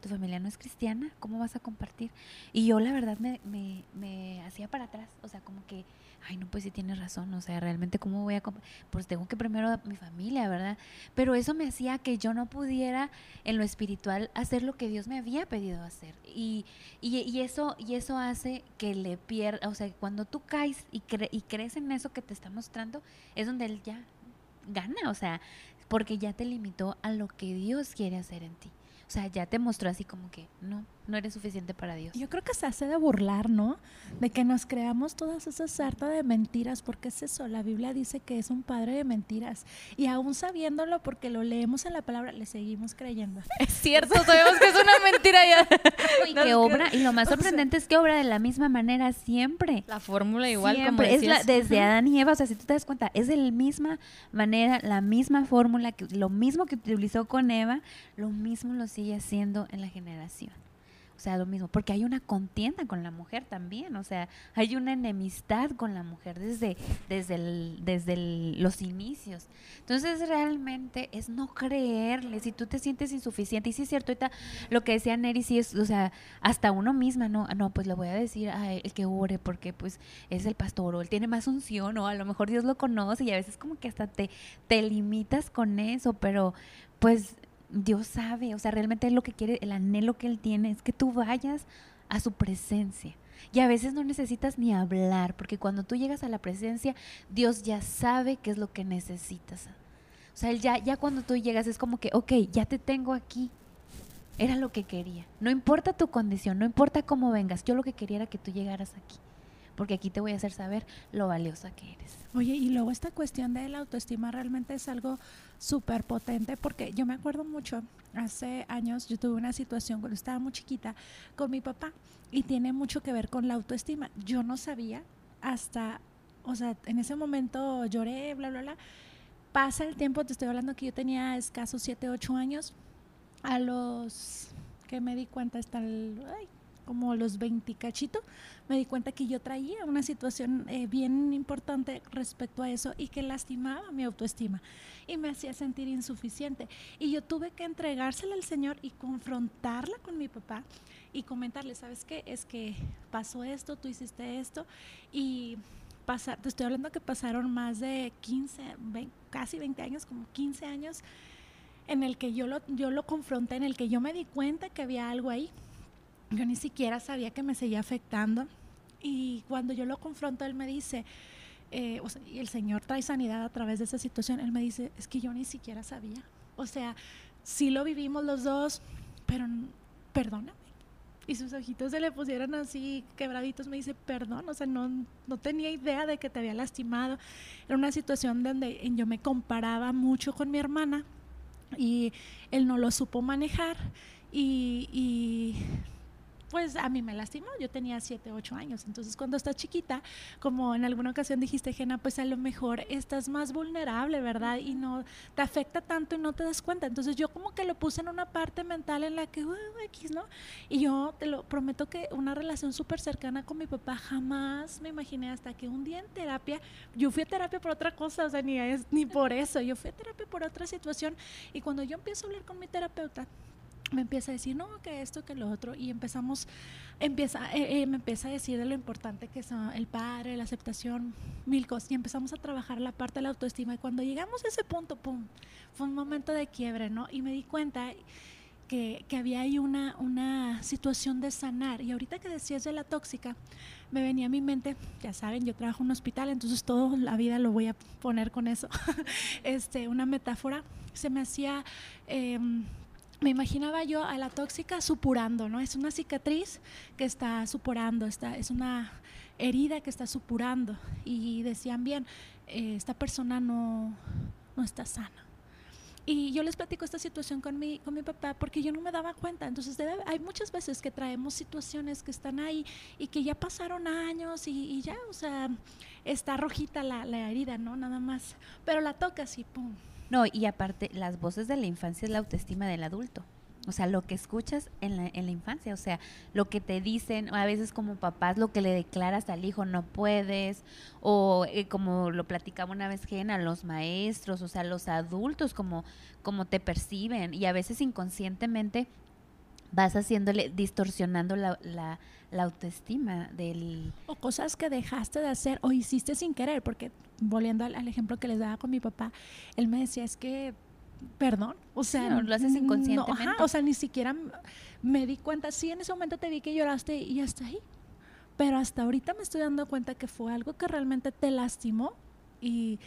tu familia no es cristiana, ¿cómo vas a compartir? Y yo la verdad me, me, me hacía para atrás, o sea, como que ay, no, pues sí tienes razón, o sea, realmente cómo voy a... Pues tengo que primero mi familia, ¿verdad? Pero eso me hacía que yo no pudiera en lo espiritual hacer lo que Dios me había pedido hacer. Y, y, eso, y eso hace que le pierda, o sea, cuando tú caes y, y crees en eso que te está mostrando, es donde Él ya gana, o sea, porque ya te limitó a lo que Dios quiere hacer en ti. O sea, ya te mostró así como que no, no eres suficiente para Dios. Yo creo que se hace de burlar, ¿no? De que nos creamos todas esas sarta de mentiras, porque es eso, la Biblia dice que es un padre de mentiras. Y aún sabiéndolo, porque lo leemos en la palabra, le seguimos creyendo. Es cierto, sabemos que es una mentira ya. y que obra, y lo más sorprendente es que obra de la misma manera siempre. La fórmula igual como es la, desde Adán y Eva, o sea, si tú te das cuenta, es de la misma manera, la misma fórmula, que lo mismo que utilizó con Eva, lo mismo lo sigue haciendo en la generación. O sea, lo mismo, porque hay una contienda con la mujer también, o sea, hay una enemistad con la mujer desde, desde, desde los inicios. Entonces, realmente es no creerle, si tú te sientes insuficiente, y sí es cierto, ahorita lo que decía Neri, sí es, o sea, hasta uno misma, no, no, pues le voy a decir a el que ore, porque pues es el pastor, o él tiene más unción, o a lo mejor Dios lo conoce, y a veces como que hasta te, te limitas con eso, pero pues Dios sabe, o sea, realmente lo que quiere, el anhelo que Él tiene es que tú vayas a su presencia. Y a veces no necesitas ni hablar, porque cuando tú llegas a la presencia, Dios ya sabe qué es lo que necesitas. O sea, él ya, ya cuando tú llegas es como que, ok, ya te tengo aquí. Era lo que quería. No importa tu condición, no importa cómo vengas, yo lo que quería era que tú llegaras aquí porque aquí te voy a hacer saber lo valiosa que eres. Oye, y luego esta cuestión de la autoestima realmente es algo súper potente porque yo me acuerdo mucho, hace años yo tuve una situación cuando estaba muy chiquita con mi papá y tiene mucho que ver con la autoestima. Yo no sabía hasta, o sea, en ese momento lloré, bla, bla, bla. Pasa el tiempo, te estoy hablando que yo tenía escasos 7, 8 años. A los que me di cuenta hasta el, como los 20 cachito, me di cuenta que yo traía una situación eh, bien importante respecto a eso y que lastimaba mi autoestima y me hacía sentir insuficiente. Y yo tuve que entregársela al Señor y confrontarla con mi papá y comentarle, ¿sabes qué? Es que pasó esto, tú hiciste esto y pasa, te estoy hablando que pasaron más de 15, casi 20 años, como 15 años en el que yo lo, yo lo confronté, en el que yo me di cuenta que había algo ahí yo ni siquiera sabía que me seguía afectando. Y cuando yo lo confronto, él me dice, eh, y el Señor trae sanidad a través de esa situación, él me dice, es que yo ni siquiera sabía. O sea, sí lo vivimos los dos, pero perdóname. Y sus ojitos se le pusieron así quebraditos, me dice, perdón, o sea, no, no tenía idea de que te había lastimado. Era una situación donde yo me comparaba mucho con mi hermana y él no lo supo manejar y pues a mí me lastimó, yo tenía 7, 8 años, entonces cuando estás chiquita, como en alguna ocasión dijiste, Jena, pues a lo mejor estás más vulnerable, ¿verdad? Y no te afecta tanto y no te das cuenta, entonces yo como que lo puse en una parte mental en la que, uh, X, ¿no? Y yo te lo prometo que una relación súper cercana con mi papá jamás me imaginé hasta que un día en terapia, yo fui a terapia por otra cosa, o sea, ni, es, ni por eso, yo fui a terapia por otra situación y cuando yo empiezo a hablar con mi terapeuta, me empieza a decir, no, que esto, que lo otro, y empezamos, empieza, eh, eh, me empieza a decir de lo importante que es el padre, la aceptación, mil cosas, y empezamos a trabajar la parte de la autoestima, y cuando llegamos a ese punto, pum, fue un momento de quiebre, ¿no? Y me di cuenta que, que había ahí una, una situación de sanar, y ahorita que decías de la tóxica, me venía a mi mente, ya saben, yo trabajo en un hospital, entonces toda la vida lo voy a poner con eso, este, una metáfora, se me hacía... Eh, me imaginaba yo a la tóxica supurando, ¿no? Es una cicatriz que está supurando, está, es una herida que está supurando. Y decían bien, eh, esta persona no, no está sana. Y yo les platico esta situación con mi, con mi papá porque yo no me daba cuenta. Entonces hay muchas veces que traemos situaciones que están ahí y que ya pasaron años y, ya, o sea, está rojita la, la herida, ¿no? Nada más. Pero la tocas y pum, no, y aparte, las voces de la infancia es la autoestima del adulto. O sea, lo que escuchas en la, en la infancia, o sea, lo que te dicen, a veces como papás, lo que le declaras al hijo, no puedes, o eh, como lo platicaba una vez Gena, los maestros, o sea, los adultos, como, como te perciben, y a veces inconscientemente vas haciéndole, distorsionando la, la, autoestima del... O cosas que dejaste de hacer o hiciste sin querer, porque volviendo al, ejemplo que les daba con mi papá, él me decía, es que, perdón, o sea... No, lo haces inconscientemente. o sea, ni siquiera me di cuenta, sí, en ese momento te vi que lloraste y hasta ahí. Pero hasta ahorita me estoy dando cuenta que fue algo que realmente te lastimó y,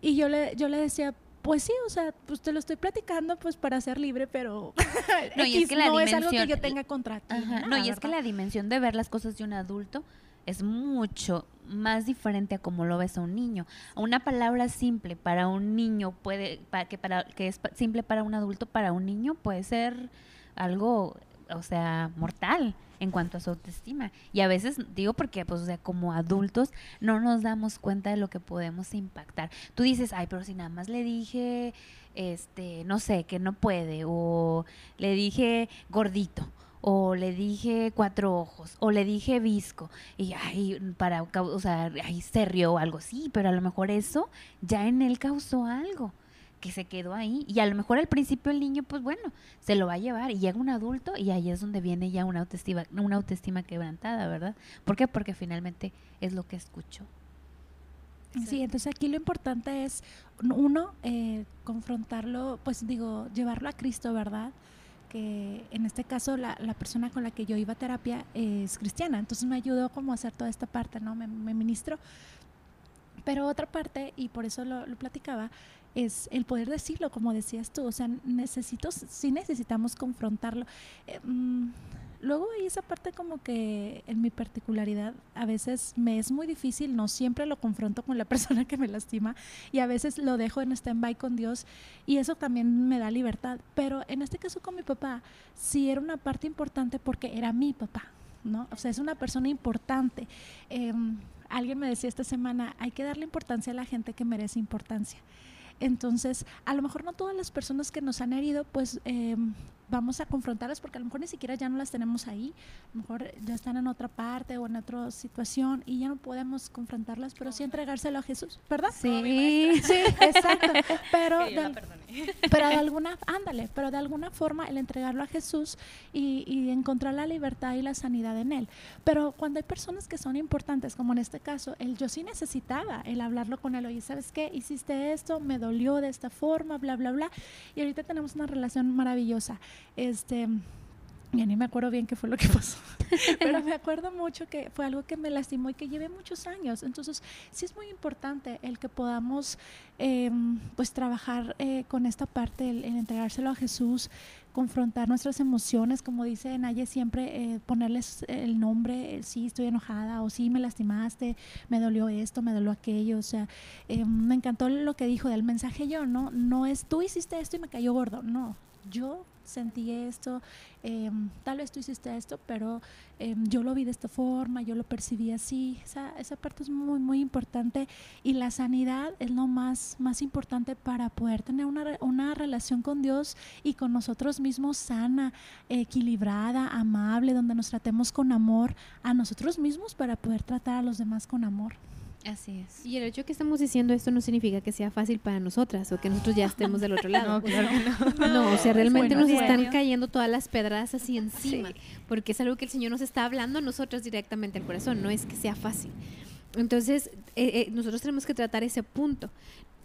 y yo, le, yo le decía, pues sí, o sea, pues te lo estoy platicando pues para ser libre, pero no, y es, que la no es algo que yo tenga contra ti. no, y es que la dimensión de ver las cosas de un adulto es mucho más diferente a como lo ves a un niño. Una palabra simple para un niño puede, que, para, que es simple para un adulto, para un niño puede ser algo, o sea, mortal en cuanto a su autoestima. Y a veces digo porque, pues, o sea, como adultos no nos damos cuenta de lo que podemos impactar. Tú dices, ay, pero si nada más le dije, este, no sé, que no puede, o le dije gordito, o le dije cuatro ojos, o le dije visco, y ay, para, o sea, ahí se rió o algo, sí, pero a lo mejor eso ya en él causó algo que se quedó ahí y a lo mejor al principio el niño pues bueno se lo va a llevar y llega un adulto y ahí es donde viene ya una autoestima una autoestima quebrantada verdad ¿por qué? porque finalmente es lo que escuchó Sí, entonces aquí lo importante es, uno, eh, confrontarlo, pues digo, llevarlo a Cristo, ¿verdad? Que en este caso la, la, persona con la que yo iba a terapia es cristiana, entonces me ayudó como a hacer toda esta parte, ¿no? Me, me ministró. Pero otra parte, y por eso lo, lo platicaba, es el poder decirlo, como decías tú, o sea, necesito, sí necesitamos confrontarlo. Eh, mm, luego hay esa parte como que en mi particularidad a veces me es muy difícil, no siempre lo confronto con la persona que me lastima y a veces lo dejo en stand-by con Dios y eso también me da libertad. Pero en este caso con mi papá sí era una parte importante porque era mi papá, ¿no? O sea, es una persona importante. Em, alguien me decía esta semana, hay que darle importancia a la gente que merece importancia. Entonces, a lo mejor no todas las personas que nos han herido, pues eh, vamos a confrontarlas porque a lo mejor ni siquiera ya no las tenemos ahí, a lo mejor ya están en otra parte o en otra situación y ya no podemos confrontarlas, pero sí entregárselo a Jesús, ¿verdad? Sí, sí, exacto. Pero, de, pero de alguna, ándale, pero de alguna forma el entregarlo a Jesús y, y, encontrar la libertad y la sanidad en Él. Pero cuando hay personas que son importantes, como en este caso, el yo sí necesitaba el hablarlo con Él, oye, ¿sabes qué? Hiciste esto, me dolió de esta forma, bla, bla, bla. Y ahorita tenemos una relación maravillosa. Este, ya ni me acuerdo bien qué fue lo que pasó, pero me acuerdo mucho que fue algo que me lastimó y que llevé muchos años. Entonces, sí es muy importante el que podamos, eh, pues, trabajar eh, con esta parte, el, el, entregárselo a Jesús, confrontar nuestras emociones, como dice Naye, siempre eh, ponerles el nombre, sí, estoy enojada, o sí, me lastimaste, me dolió esto, me dolió aquello. O sea, eh, me encantó lo que dijo del mensaje yo, ¿no? No es tú hiciste esto y me cayó gordo, no. Yo sentí esto, eh, tal vez tú hiciste esto, pero eh, yo lo vi de esta forma, yo lo percibí así. Esa, esa parte es muy, muy importante y la sanidad es lo más, más importante para poder tener una, una relación con Dios y con nosotros mismos sana, equilibrada, amable, donde nos tratemos con amor a nosotros mismos para poder tratar a los demás con amor. Así es. Y el hecho que estamos diciendo esto no significa que sea fácil para nosotras o que nosotros ya estemos del otro lado. no, claro no. no. o sea, realmente bueno, nos están cayendo todas las pedradas así encima, sí. porque es algo que el Señor nos está hablando a nosotras directamente al corazón, no es que sea fácil. Entonces, eh, eh, nosotros tenemos que tratar ese punto.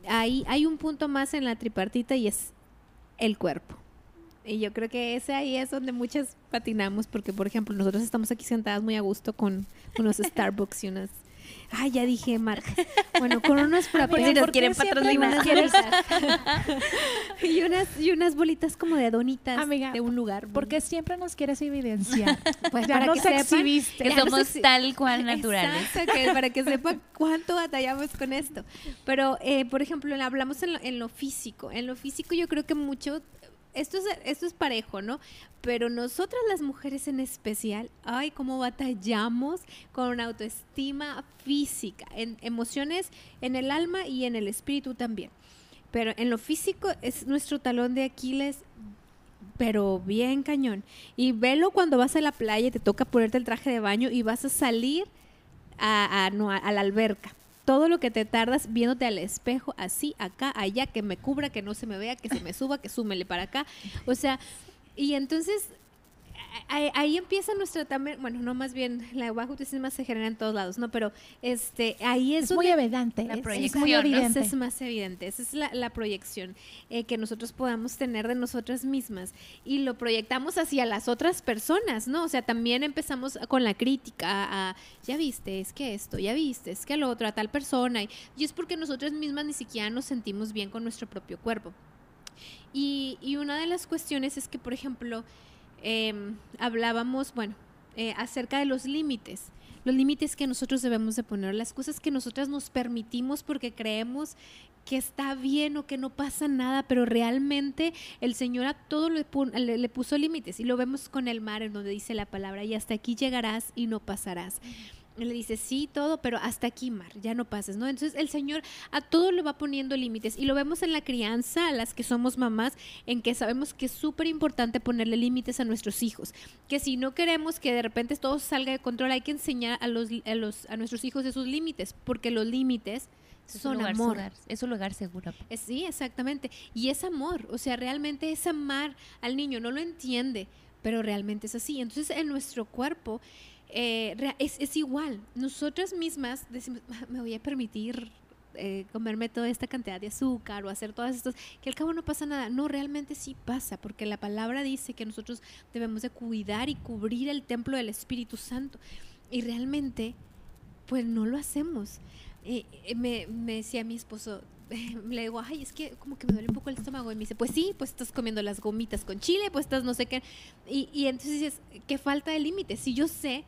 Ahí hay un punto más en la tripartita y es el cuerpo. Y yo creo que ese ahí es donde muchas patinamos, porque, por ejemplo, nosotros estamos aquí sentadas muy a gusto con unos Starbucks y unas Ay, ya dije marcas. Bueno, con unas frappés. nos quieren patrocinar. y unas y unas bolitas como de donitas Amiga, de un lugar. Porque siempre nos quieres evidenciar. Pues ya para nos que sepan exhibiste. que somos tal cual naturales. Exacto, que para que sepan cuánto batallamos con esto. Pero, eh, por ejemplo, hablamos en lo, en lo físico. En lo físico yo creo que mucho esto es, esto es parejo, ¿no? Pero nosotras las mujeres en especial, ay, cómo batallamos con autoestima física, en emociones en el alma y en el espíritu también. Pero en lo físico es nuestro talón de Aquiles, pero bien cañón. Y velo cuando vas a la playa y te toca ponerte el traje de baño y vas a salir a, a la alberca todo lo que te tardas viéndote al espejo, así, acá, allá, que me cubra, que no se me vea, que se me suba, que súmele para acá. O sea, y entonces ahí, ahí, empieza nuestra también, bueno, no más bien, la autoestima se genera en todos lados, ¿no? Pero este, ahí es, es muy evidente, la es, proyección, es muy evidente. ¿no? Es más evidente, esa es la, la proyección eh, que nosotros podamos tener de nosotras mismas y lo proyectamos hacia las otras personas, ¿no? O sea, también empezamos con la crítica a, ya viste, es que esto, ya viste, es que lo otro, a tal persona, y, y es porque nosotras mismas ni siquiera nos sentimos bien con nuestro propio cuerpo. Y, y una de las cuestiones es que, por ejemplo, eh, hablábamos, bueno, eh, acerca de los límites, los límites que nosotros debemos de poner, las cosas que nosotras nos permitimos porque creemos que está bien o que no pasa nada, pero realmente el Señor a todo le, le, le puso límites y lo vemos con el mar en donde dice la palabra y hasta aquí llegarás y no pasarás. Le dice, sí, todo, pero hasta aquí, Mar, ya no pases, ¿no? Entonces el Señor a todo le va poniendo límites y lo vemos en la crianza, a las que somos mamás, en que sabemos que es súper importante ponerle límites a nuestros hijos, que si no queremos que de repente todo salga de control, hay que enseñar a, los, a, los, a nuestros hijos esos límites, porque los límites son amor. es un lugar seguro. sí, exactamente. Y es amor, o sea, realmente es amar al niño, no lo entiende, pero realmente es así. Entonces en nuestro cuerpo eh, es, igual. Nosotras mismas decimos, ah, me voy a permitir eh, comerme toda esta cantidad de azúcar o hacer todas estas, que al cabo no pasa nada. No, realmente sí pasa, porque la palabra dice que nosotros debemos de cuidar y cubrir el templo del Espíritu Santo. Y realmente, pues no lo hacemos. Me, me decía mi esposo, le digo, ay, es que como que me duele un poco el estómago. Y me dice, pues sí, pues estás comiendo las gomitas con chile, pues estás no sé qué. Y, y entonces dices, que falta de límite. Si yo sé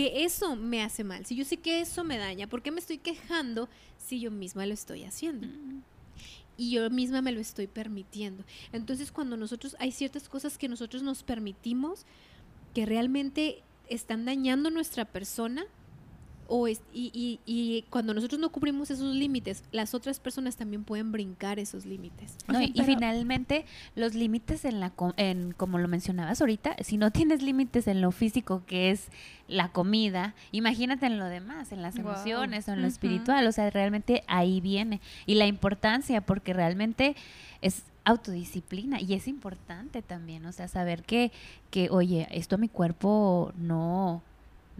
que eso me hace mal, si yo sé que eso me daña, ¿por qué me estoy quejando si yo misma lo estoy haciendo? Mm. Y yo misma me lo estoy permitiendo. Entonces, cuando nosotros, hay ciertas cosas que nosotros nos permitimos que realmente están dañando nuestra persona, o y, y, y, cuando nosotros no cubrimos esos límites, las otras personas también pueden brincar esos límites. y, finalmente, los límites en la en como lo mencionabas ahorita, si no tienes límites en lo físico, que es la comida, imagínate en lo demás, en las emociones o en lo espiritual, o sea, realmente ahí viene. Y la importancia, porque realmente es autodisciplina y es importante también, o sea, saber que, que oye, esto a mi cuerpo no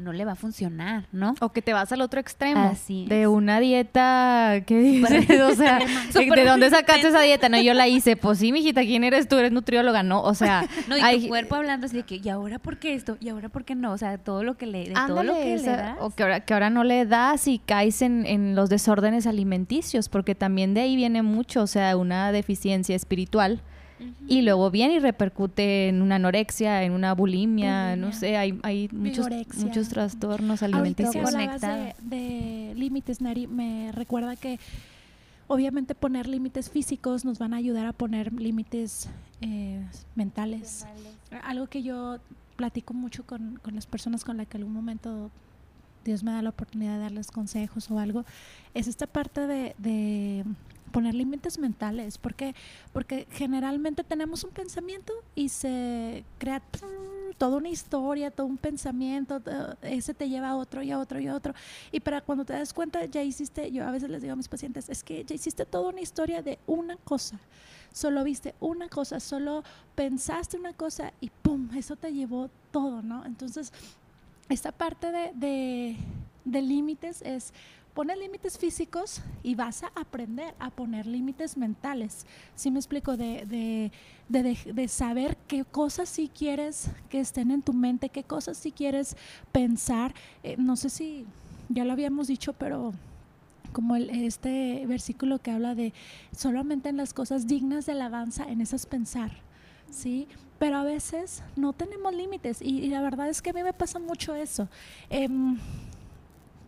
no le va a funcionar, ¿no? O que te vas al otro extremo. Así De una dieta, ¿qué dices? o sea, ¿de dónde sacaste esa dieta? No, yo la hice. Pues sí, mijita, ¿quién eres tú? Eres nutrióloga, ¿no? O sea... no, y tu cuerpo hablando así de que, ¿y ahora por qué esto? ¿Y ahora por qué no? O sea, todo lo que le, todo lo que le das. O que ahora, que ahora no le das y caes en, en los desórdenes alimenticios, porque también de ahí viene mucho, o sea, una deficiencia espiritual y luego viene y repercute en una anorexia, en una bulimia, no sé, hay, hay muchos, muchos trastornos alimenticios. De, de límites, Nari, me recuerda que obviamente poner límites físicos nos van a ayudar a poner límites eh, mentales. Algo que yo platico mucho con, con las personas con las que algún momento Dios me da la oportunidad de darles consejos o algo, es esta parte de, de poner límites mentales, porque porque generalmente tenemos un pensamiento y se crea toda una historia, todo un pensamiento, ese te lleva a otro y a otro y a otro. Y para cuando te das cuenta, ya hiciste, yo a veces les digo a mis pacientes, es que ya hiciste toda una historia de una cosa. Solo viste una cosa, solo pensaste una cosa y ¡pum! Eso te llevó todo, ¿no? Entonces, esta parte de, de, de límites es poner límites físicos y vas a aprender a poner límites mentales. ¿Sí me explico? De, de, saber qué cosas sí quieres que estén en tu mente, qué cosas sí quieres pensar. Eh, no sé si ya lo habíamos dicho, pero como este versículo que habla de solamente en las cosas dignas de alabanza, en esas pensar. ¿sí? Pero a veces no tenemos límites y, la verdad es que a mí me pasa mucho eso. Em,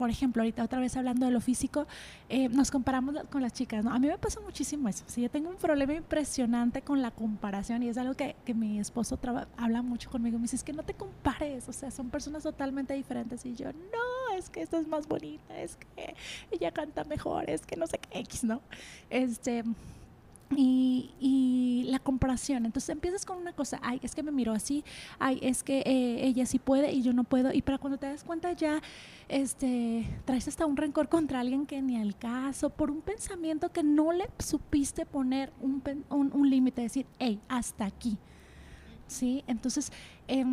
por ejemplo, ahorita otra vez hablando de lo físico, eh, nos comparamos con las chicas, ¿no? A mí me pasa muchísimo eso. Si yo tengo un problema impresionante con la comparación y es algo que, que mi esposo habla mucho conmigo. Me dice, es que no te compares, o sea, son personas totalmente diferentes. Y yo, no, es que esta es más bonita, es que ella canta mejor, es que no sé qué X, ¿no? Este y, la comparación. Entonces empiezas con una cosa, ay, es que me miró así, ay, es que eh, ella sí puede y yo no puedo. Y para cuando te das cuenta ya, este, traes hasta un rencor contra alguien que ni al caso, por un pensamiento que no le supiste poner un, un, un límite, decir, hey, hasta aquí. ¿Sí? Entonces, eh,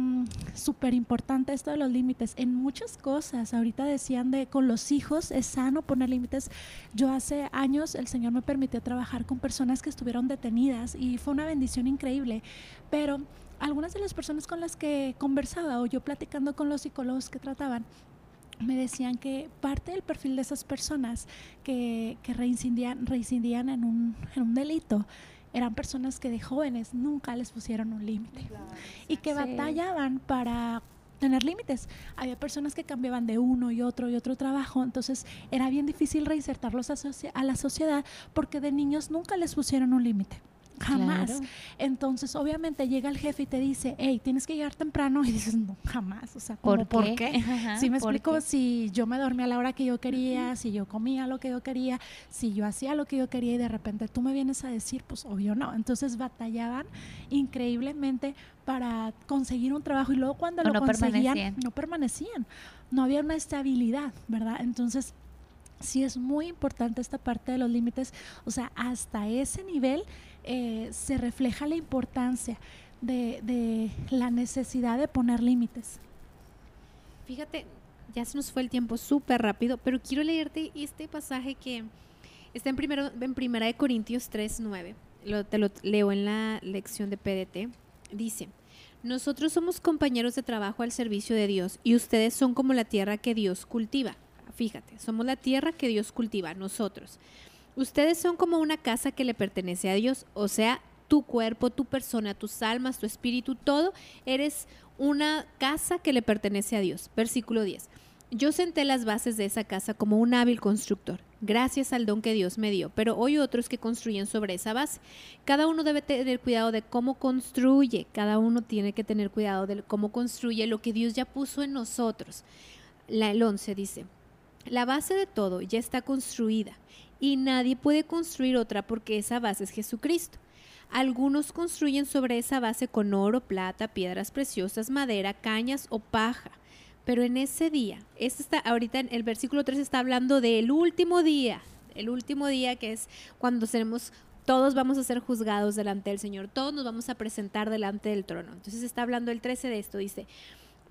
súper importante esto de los límites. En muchas cosas, ahorita decían de con los hijos es sano poner límites. Yo hace años el Señor me permitió trabajar con personas que estuvieron detenidas y fue una bendición increíble, pero algunas de las personas con las que conversaba o yo platicando con los psicólogos que trataban, me decían que parte del perfil de esas personas que, que reincidían, reincidían en, un, en un delito eran personas que de jóvenes nunca les pusieron un límite y que batallaban para tener límites. Había personas que cambiaban de uno y otro y otro trabajo, entonces era bien difícil reinsertarlos a, a la sociedad porque de niños nunca les pusieron un límite. Jamás. Entonces, obviamente llega el jefe y te dice, hey, tienes que llegar temprano y dices, no, jamás. O sea, ¿por, qué? si me explico, si yo me dormía a la hora que yo quería, si yo comía lo que yo quería, si yo hacía lo que yo quería y de repente tú me vienes a decir, pues obvio no. Entonces batallaban increíblemente para conseguir un trabajo y luego cuando lo conseguían, no permanecían. No había una estabilidad, ¿verdad? Entonces, sí es muy importante esta parte de los límites, o sea, hasta ese nivel eh, se refleja la importancia de, la necesidad de poner límites. Fíjate, ya se nos fue el tiempo súper rápido, pero quiero leerte este pasaje que está en, primero, en Primera de Corintios 3, 9. Lo, te lo leo en la lección de PDT. Dice, nosotros somos compañeros de trabajo al servicio de Dios y ustedes son como la tierra que Dios cultiva. Fíjate, somos la tierra que Dios cultiva, nosotros. Ustedes son como una casa que le pertenece a Dios, o sea, tu cuerpo, tu persona, tus almas, tu espíritu, todo, eres una casa que le pertenece a Dios. Versículo 10. Yo senté las bases de esa casa como un hábil constructor, gracias al don que Dios me dio, pero hoy otros que construyen sobre esa base. Cada uno debe tener cuidado de cómo construye, cada uno tiene que tener cuidado de cómo construye lo que Dios ya puso en nosotros. La, el 11 dice, la base de todo ya está construida y nadie puede construir otra porque esa base es Jesucristo. Algunos construyen sobre esa base con oro, plata, piedras preciosas, madera, cañas o paja. Pero en ese día, este ahorita en el versículo 3 está hablando del último día, el último día que es cuando seremos todos vamos a ser juzgados delante del Señor, todos nos vamos a presentar delante del trono. Entonces está hablando el 13 de esto, dice,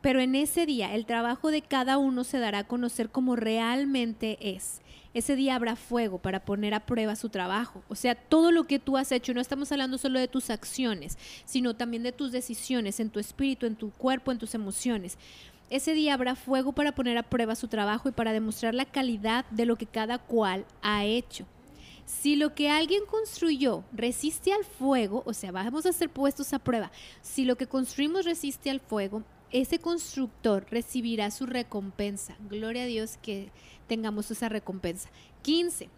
pero en ese día el trabajo de cada uno se dará a conocer como realmente es. Ese día habrá fuego para poner a prueba su trabajo. O sea, todo lo que tú has hecho, no estamos hablando solo de tus acciones, sino también de tus decisiones, en tu espíritu, en tu cuerpo, en tus emociones. Ese día habrá fuego para poner a prueba su trabajo y para demostrar la calidad de lo que cada cual ha hecho. Si lo que alguien construyó resiste al fuego, o sea, vamos a ser puestos a prueba, si lo que construimos resiste al fuego, ese constructor recibirá su recompensa. Gloria a Dios que tengamos esa recompensa. 15.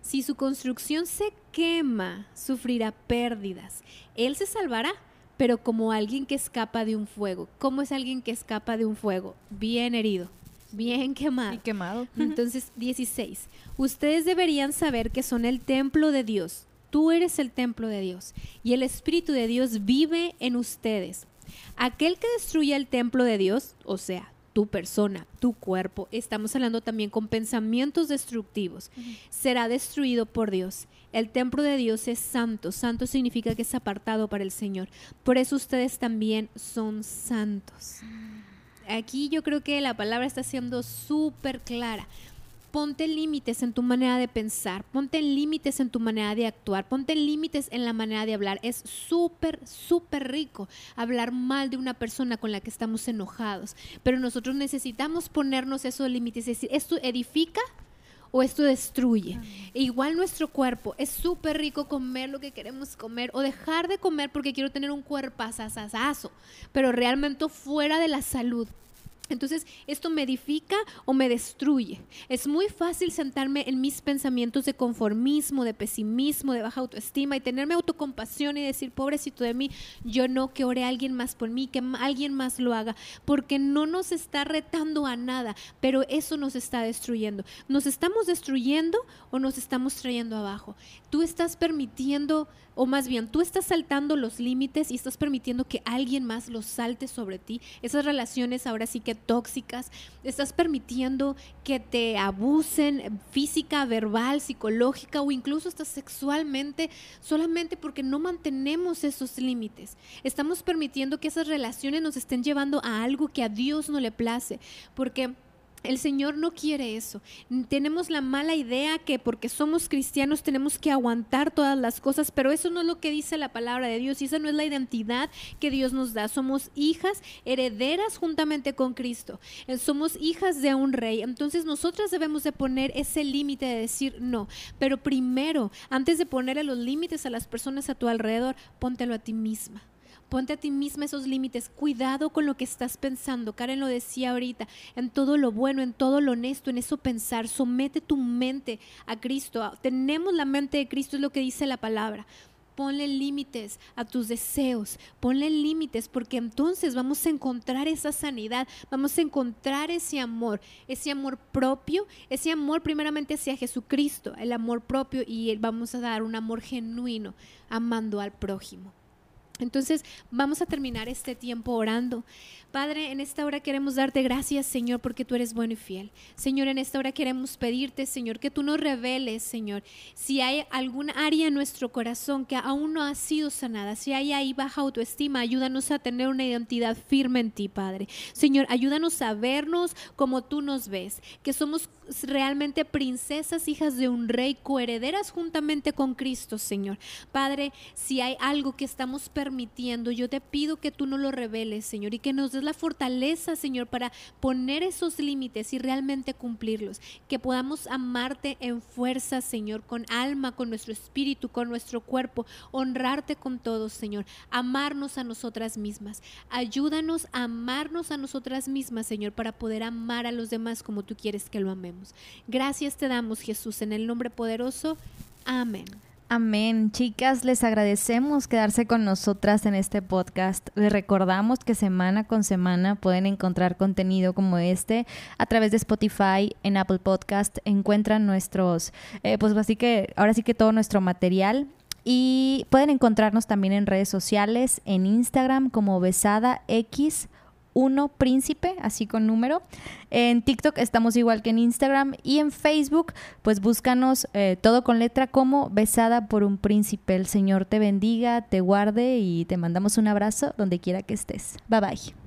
Si su construcción se quema, sufrirá pérdidas. Él se salvará, pero como alguien que escapa de un fuego. ¿Cómo es alguien que escapa de un fuego? Bien herido, bien quemado. Y quemado. Entonces, 16. Ustedes deberían saber que son el templo de Dios. Tú eres el templo de Dios y el Espíritu de Dios vive en ustedes. Aquel que destruye el templo de Dios, o sea, tu persona, tu cuerpo, estamos hablando también con pensamientos destructivos, será destruido por Dios. El templo de Dios es santo. Santo significa que es apartado para el Señor. Por eso ustedes también son santos. Aquí yo creo que la palabra está siendo súper clara ponte límites en tu manera de pensar, ponte límites en tu manera de actuar, ponte límites en la manera de hablar. Es súper, súper rico hablar mal de una persona con la que estamos enojados, pero nosotros necesitamos ponernos esos límites, es decir, ¿esto edifica? o esto destruye. E igual nuestro cuerpo, es súper rico comer lo que queremos comer o dejar de comer porque quiero tener un cuerpo asasasazo, pero realmente fuera de la salud. Entonces, esto me edifica o me destruye. Es muy fácil sentarme en mis pensamientos de conformismo, de pesimismo, de baja autoestima y tenerme autocompasión y decir, pobrecito de mí, yo no, que ore alguien más por mí, que alguien más lo haga, porque no nos está retando a nada, pero eso nos está destruyendo. ¿Nos estamos destruyendo o nos estamos trayendo abajo? Tú estás permitiendo o más bien tú estás saltando los límites y estás permitiendo que alguien más los salte sobre ti. Esas relaciones ahora sí que tóxicas, estás permitiendo que te abusen física, verbal, psicológica o incluso hasta sexualmente solamente porque no mantenemos esos límites. Estamos permitiendo que esas relaciones nos estén llevando a algo que a Dios no le place, porque el Señor no quiere eso. Tenemos la mala idea que porque somos cristianos tenemos que aguantar todas las cosas, pero eso no es lo que dice la palabra de Dios y esa no es la identidad que Dios nos da. Somos hijas herederas juntamente con Cristo. Eh, somos hijas de un rey. Entonces nosotras debemos de poner ese límite de decir no. Pero primero, antes de ponerle los límites a las personas a tu alrededor, póntelo a ti misma. Ponte a ti misma esos límites. Cuidado con lo que estás pensando. Karen lo decía ahorita. En todo lo bueno, en todo lo honesto, en eso pensar. Somete tu mente a Cristo. Tenemos la mente de Cristo, es lo que dice la palabra. ponle límites a tus deseos, ponle límites porque entonces vamos a encontrar esa sanidad, vamos a encontrar ese amor, ese amor propio, ese amor primeramente hacia Jesucristo, el amor propio y vamos a dar un amor genuino amando al prójimo. Entonces vamos a terminar este tiempo orando. Padre, en esta hora queremos darte gracias, Señor, porque tú eres bueno y fiel. Señor, en esta hora queremos pedirte, Señor, que tú nos reveles, Señor, si hay algún área en nuestro corazón que aún no ha sido sanada, si hay ahí baja autoestima, ayúdanos a tener una identidad firme en ti, Padre. Señor, ayúdanos a vernos como tú nos ves, que somos realmente princesas, hijas de un rey, coherederas juntamente con Cristo, Señor. Padre, si hay algo que estamos permitiendo, yo te pido que tú nos lo reveles, Señor, y que nos la fortaleza, Señor, para poner esos límites y realmente cumplirlos. Que podamos amarte en fuerza, Señor, con alma, con nuestro espíritu, con nuestro cuerpo, honrarte con todos, Señor, amarnos a nosotras mismas. Ayúdanos a amarnos a nosotras mismas, Señor, para poder amar a los demás como tú quieres que lo amemos. Gracias te damos, Jesús, en el nombre poderoso. Amén. Amén. Chicas, les agradecemos quedarse con nosotras en este podcast. Les recordamos que semana con semana pueden encontrar contenido como este a través de Spotify, en Apple Podcast. Encuentran nuestros, eh, pues así que ahora sí que todo nuestro material. Y pueden encontrarnos también en redes sociales, en Instagram como Besada X uno príncipe, así con número. En TikTok estamos igual que en Instagram y en Facebook, pues búscanos eh, todo con letra como besada por un príncipe. El Señor te bendiga, te guarde y te mandamos un abrazo donde quiera que estés. Bye bye.